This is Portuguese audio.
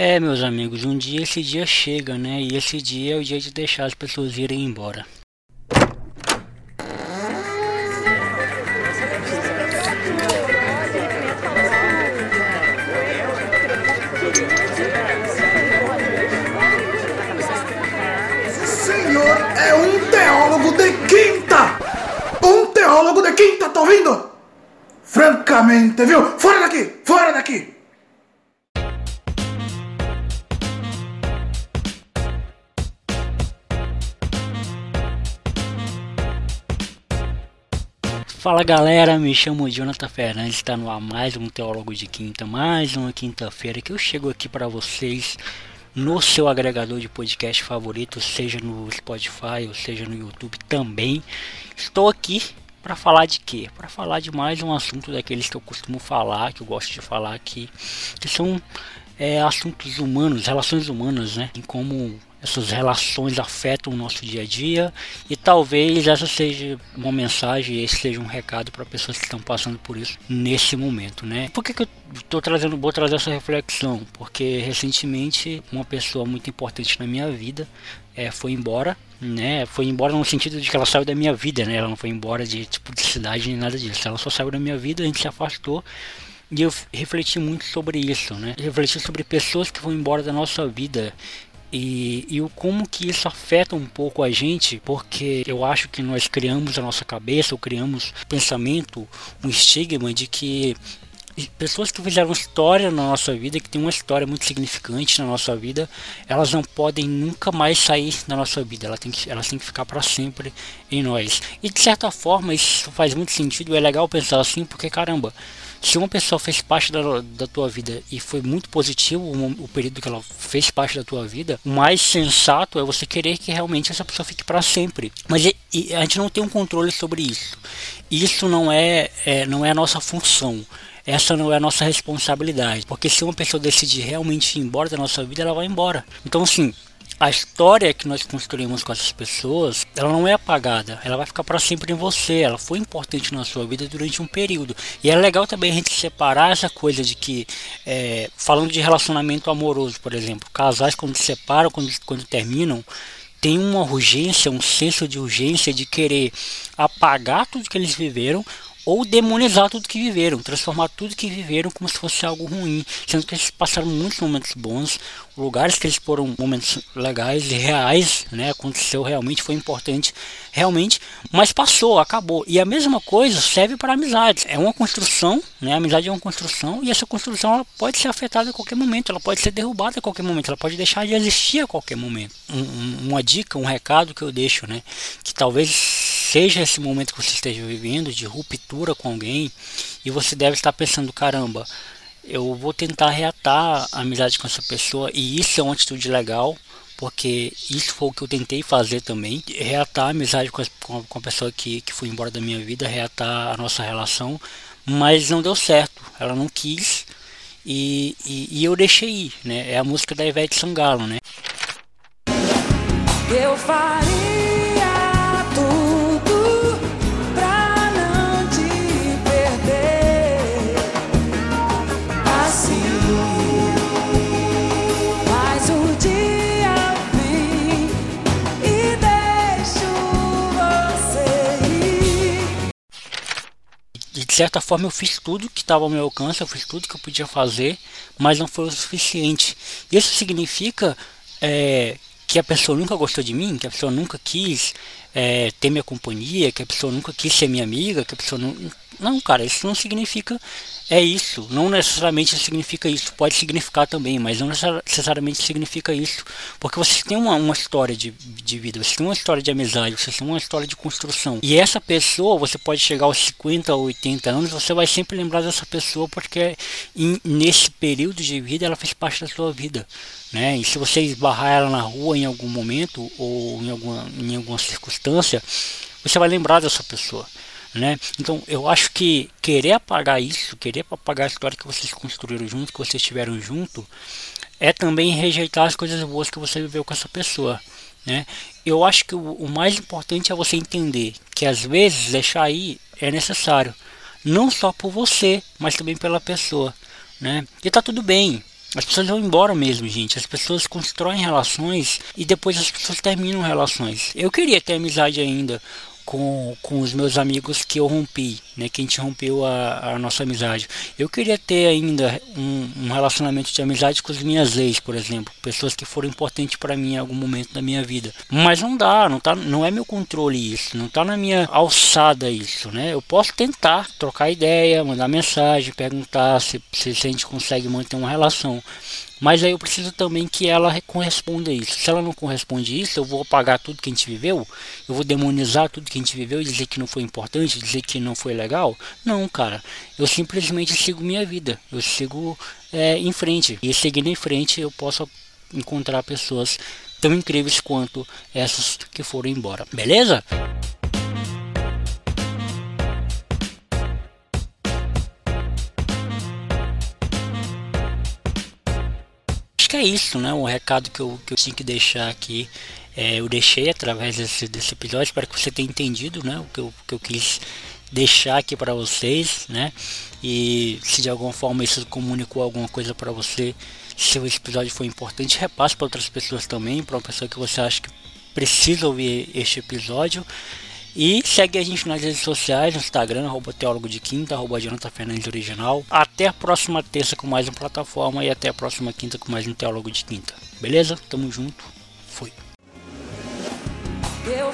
É, meus amigos, um dia esse dia chega, né? E esse dia é o dia de deixar as pessoas irem embora. senhor é um teólogo de quinta! Um teólogo de quinta, tá ouvindo? Francamente, viu? Fora daqui! Fora daqui! Fala galera, me chamo Jonathan Fernandes, está no ar mais um Teólogo de Quinta, mais uma quinta-feira que eu chego aqui para vocês no seu agregador de podcast favorito, seja no Spotify ou seja no YouTube também. Estou aqui para falar de quê? Para falar de mais um assunto daqueles que eu costumo falar, que eu gosto de falar aqui, que são é, assuntos humanos, relações humanas, né? Como essas relações afetam o nosso dia a dia e talvez essa seja uma mensagem, esse seja um recado para pessoas que estão passando por isso nesse momento, né? Por que, que eu estou trazendo, vou trazer essa reflexão? Porque recentemente uma pessoa muito importante na minha vida é, foi embora, né? Foi embora no sentido de que ela saiu da minha vida, né? Ela não foi embora de tipo de cidade nem nada disso. Ela só saiu da minha vida, a gente se afastou. E eu refleti muito sobre isso, né? refleti sobre pessoas que vão embora da nossa vida e, e o como que isso afeta um pouco a gente, porque eu acho que nós criamos a nossa cabeça, ou criamos pensamento, um estigma de que pessoas que fizeram história na nossa vida, que tem uma história muito significante na nossa vida, elas não podem nunca mais sair da nossa vida. Elas têm que, elas têm que ficar para sempre em nós. E de certa forma isso faz muito sentido. É legal pensar assim, porque caramba, se uma pessoa fez parte da, da tua vida e foi muito positivo o, o, período que ela fez parte da tua vida, o mais sensato é você querer que realmente essa pessoa fique para sempre. Mas e, e a gente não tem um controle sobre isso. Isso não é, é, não é a nossa função essa não é a nossa responsabilidade. Porque se uma pessoa decidir realmente ir embora da nossa vida, ela vai embora. Então, assim, a história que nós construímos com essas pessoas, ela não é apagada, ela vai ficar para sempre em você. Ela foi importante na sua vida durante um período. E é legal também a gente separar essa coisa de que, é, falando de relacionamento amoroso, por exemplo, casais quando se separam, quando, quando terminam, tem uma urgência, um senso de urgência de querer apagar tudo que eles viveram ou demonizar tudo que viveram, transformar tudo que viveram como se fosse algo ruim, sendo que eles passaram muitos momentos bons, lugares que eles foram momentos legais e reais, né? Aconteceu realmente, foi importante, realmente, mas passou, acabou. E a mesma coisa serve para amizades. É uma construção, né? Amizade é uma construção e essa construção ela pode ser afetada a qualquer momento, ela pode ser derrubada a qualquer momento, ela pode deixar de existir a qualquer momento. Um, um, uma dica, um recado que eu deixo, né? Que talvez seja esse momento que você esteja vivendo de ruptura com alguém e você deve estar pensando, caramba, eu vou tentar reatar a amizade com essa pessoa e isso é uma atitude legal, porque isso foi o que eu tentei fazer também, reatar a amizade com a, com a pessoa que, que foi embora da minha vida, reatar a nossa relação, mas não deu certo, ela não quis e, e, e eu deixei ir, né? É a música da Ivete Sangalo, né? Eu faria certa forma eu fiz tudo que estava ao meu alcance, eu fiz tudo que eu podia fazer, mas não foi o suficiente. Isso significa é, que a pessoa nunca gostou de mim, que a pessoa nunca quis é, ter minha companhia, que a pessoa nunca quis ser minha amiga, que a pessoa não. Não, cara, isso não significa é isso. Não necessariamente significa isso. Pode significar também, mas não necessariamente significa isso. Porque você tem uma, uma história de, de vida, você tem uma história de amizade, você tem uma história de construção. E essa pessoa, você pode chegar aos 50 ou 80 anos, você vai sempre lembrar dessa pessoa porque in, nesse período de vida ela fez parte da sua vida. Né? E se você esbarrar ela na rua em algum momento ou em alguma, em alguma circunstância, você vai lembrar dessa pessoa. Né? Então eu acho que querer apagar isso, querer apagar a história que vocês construíram junto, que vocês tiveram junto, é também rejeitar as coisas boas que você viveu com essa pessoa. Né? Eu acho que o, o mais importante é você entender que às vezes deixar aí é necessário, não só por você, mas também pela pessoa. Né? E tá tudo bem, As pessoas vão embora mesmo, gente. As pessoas constroem relações e depois as pessoas terminam relações. Eu queria ter amizade ainda com, com os meus amigos que eu rompi, né, que a gente rompeu a, a nossa amizade. Eu queria ter ainda um, um, relacionamento de amizade com as minhas ex, por exemplo, pessoas que foram importantes para mim em algum momento da minha vida. Mas não dá, não tá, não é meu controle isso, não tá na minha alçada isso, né? Eu posso tentar trocar ideia, mandar mensagem, perguntar se, se a gente consegue manter uma relação. Mas aí eu preciso também que ela corresponda a isso. Se ela não corresponde a isso, eu vou apagar tudo que a gente viveu, eu vou demonizar tudo que a gente viveu, dizer que não foi importante, dizer que não foi legal. Não, cara. Eu simplesmente sigo minha vida. Eu sigo é, em frente. E seguindo em frente, eu posso encontrar pessoas tão incríveis quanto essas que foram embora. Beleza? acho que é isso, né? O recado que eu, que eu tinha que deixar aqui. É, eu deixei através desse, desse episódio. Espero que você tenha entendido né? o que eu, que eu quis deixar aqui para vocês, né? E se de alguma forma isso comunicou alguma coisa para você, se o episódio foi importante, repasse para outras pessoas também, para uma pessoa que você acha que precisa ouvir este episódio. E segue a gente nas redes sociais, no Instagram, arroba Teólogo de Quinta, arroba Jonathan Fernandes Original. Até a próxima terça com mais uma plataforma e até a próxima quinta com mais um Teólogo de Quinta. Beleza? Tamo junto. Fui. Eu